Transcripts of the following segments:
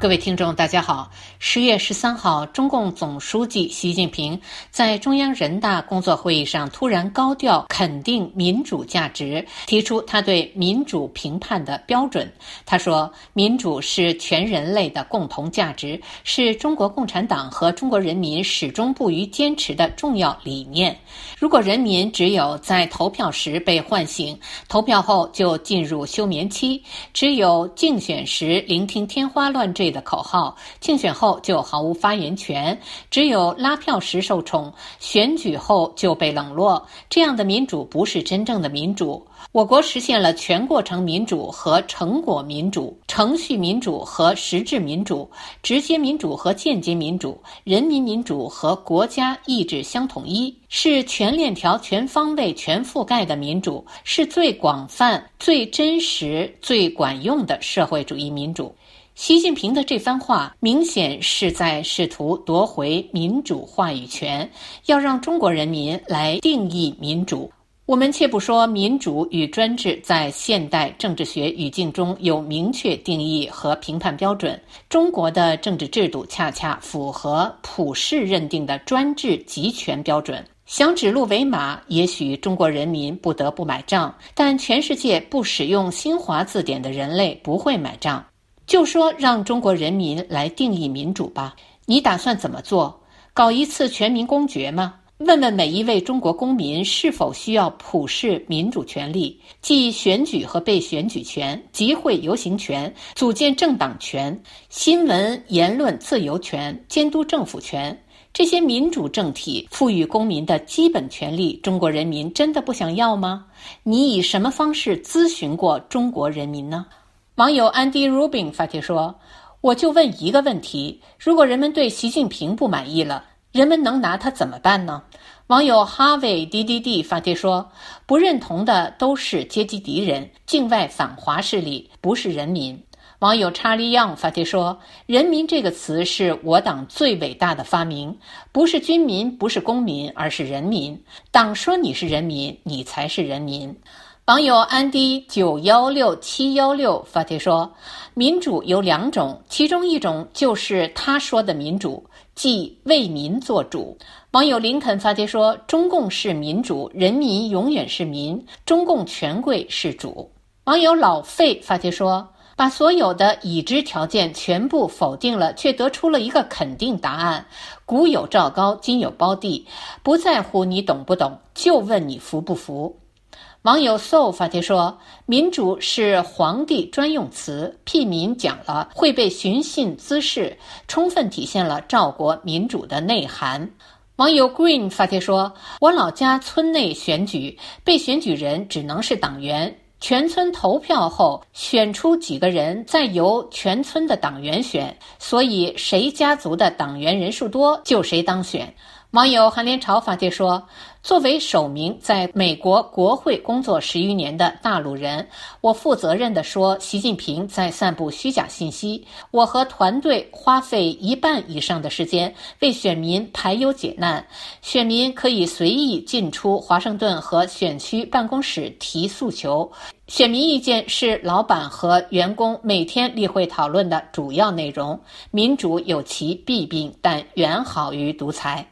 各位听众，大家好。十月十三号，中共总书记习近平在中央人大工作会议上突然高调肯定民主价值，提出他对民主评判的标准。他说：“民主是全人类的共同价值，是中国共产党和中国人民始终不渝坚持的重要理念。如果人民只有在投票时被唤醒，投票后就进入休眠期；只有竞选时聆听天花乱坠。”的口号，竞选后就毫无发言权；只有拉票时受宠，选举后就被冷落。这样的民主不是真正的民主。我国实现了全过程民主和成果民主、程序民主和实质民主、直接民主和间接民主、人民民主和国家意志相统一，是全链条、全方位、全覆盖的民主，是最广泛、最真实、最管用的社会主义民主。习近平的这番话明显是在试图夺回民主话语权，要让中国人民来定义民主。我们且不说民主与专制在现代政治学语境中有明确定义和评判标准，中国的政治制度恰恰符合普世认定的专制集权标准。想指鹿为马，也许中国人民不得不买账，但全世界不使用新华字典的人类不会买账。就说让中国人民来定义民主吧，你打算怎么做？搞一次全民公决吗？问问每一位中国公民是否需要普世民主权利，即选举和被选举权、集会游行权、组建政党权、新闻言论自由权、监督政府权这些民主政体赋予公民的基本权利，中国人民真的不想要吗？你以什么方式咨询过中国人民呢？网友 Andy Rubin 发帖说：“我就问一个问题：如果人们对习近平不满意了，人们能拿他怎么办呢？”网友哈维滴滴滴发帖说：“不认同的都是阶级敌人、境外反华势力，不是人民。”网友查理 Young 发帖说：“人民这个词是我党最伟大的发明，不是军民，不是公民，而是人民。党说你是人民，你才是人民。”网友安迪九幺六七幺六发帖说：“民主有两种，其中一种就是他说的民主，即为民做主。”网友林肯发帖说：“中共是民主，人民永远是民，中共权贵是主。”网友老费发帖说：“把所有的已知条件全部否定了，却得出了一个肯定答案。古有赵高，今有包弟，不在乎你懂不懂，就问你服不服。”网友 so 发帖说：“民主是皇帝专用词，屁民讲了会被寻衅滋事，充分体现了赵国民主的内涵。”网友 green 发帖说：“我老家村内选举，被选举人只能是党员，全村投票后选出几个人，再由全村的党员选，所以谁家族的党员人数多，就谁当选。”网友韩连朝发帖说：“作为首名在美国国会工作十余年的大陆人，我负责任地说，习近平在散布虚假信息。我和团队花费一半以上的时间为选民排忧解难，选民可以随意进出华盛顿和选区办公室提诉求。选民意见是老板和员工每天例会讨论的主要内容。民主有其弊病，但远好于独裁。”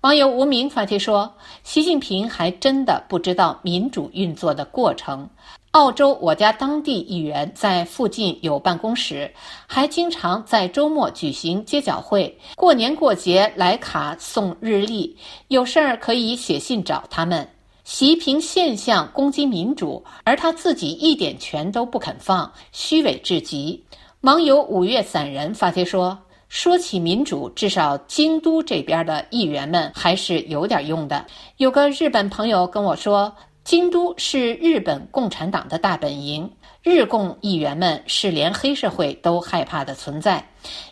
网友无名发帖说：“习近平还真的不知道民主运作的过程。澳洲我家当地议员在附近有办公室，还经常在周末举行街角会，过年过节来卡送日历，有事儿可以写信找他们。习凭现象攻击民主，而他自己一点权都不肯放，虚伪至极。”网友五月散人发帖说。说起民主，至少京都这边的议员们还是有点用的。有个日本朋友跟我说，京都是日本共产党的大本营，日共议员们是连黑社会都害怕的存在，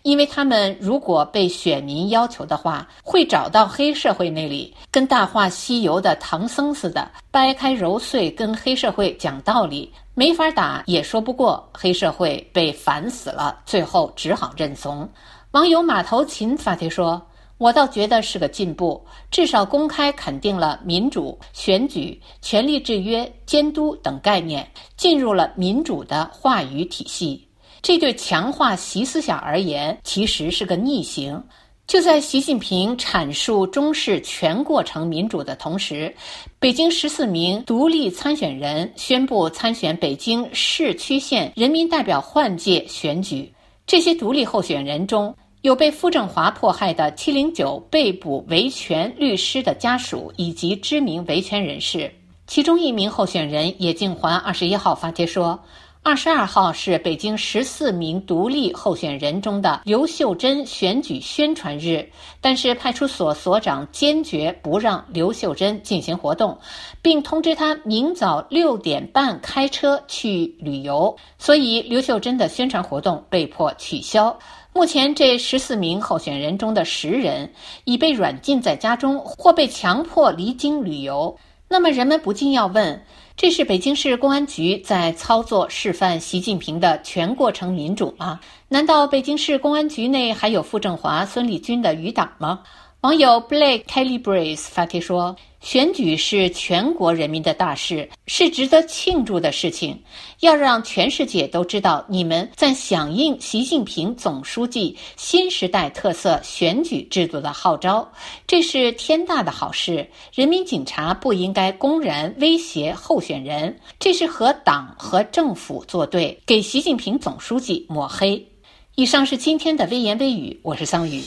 因为他们如果被选民要求的话，会找到黑社会那里，跟《大话西游》的唐僧似的，掰开揉碎跟黑社会讲道理，没法打也说不过，黑社会被烦死了，最后只好认怂。网友马头琴发帖说：“我倒觉得是个进步，至少公开肯定了民主、选举、权力制约、监督等概念，进入了民主的话语体系。这对强化习思想而言，其实是个逆行。就在习近平阐述中式全过程民主的同时，北京十四名独立参选人宣布参选北京市区县人民代表换届选举。这些独立候选人中有被傅政华迫害的“七零九”被捕维权律师的家属以及知名维权人士。其中一名候选人野静环二十一号发帖说。二十二号是北京十四名独立候选人中的刘秀珍选举宣传日，但是派出所所长坚决不让刘秀珍进行活动，并通知他明早六点半开车去旅游，所以刘秀珍的宣传活动被迫取消。目前，这十四名候选人中的十人已被软禁在家中，或被强迫离京旅游。那么，人们不禁要问。这是北京市公安局在操作示范习近平的全过程民主吗？难道北京市公安局内还有傅政华、孙立军的余党吗？网友 Blake Calibrace 发帖说。选举是全国人民的大事，是值得庆祝的事情。要让全世界都知道，你们在响应习近平总书记新时代特色选举制度的号召，这是天大的好事。人民警察不应该公然威胁候选人，这是和党和政府作对，给习近平总书记抹黑。以上是今天的微言微语，我是桑宇。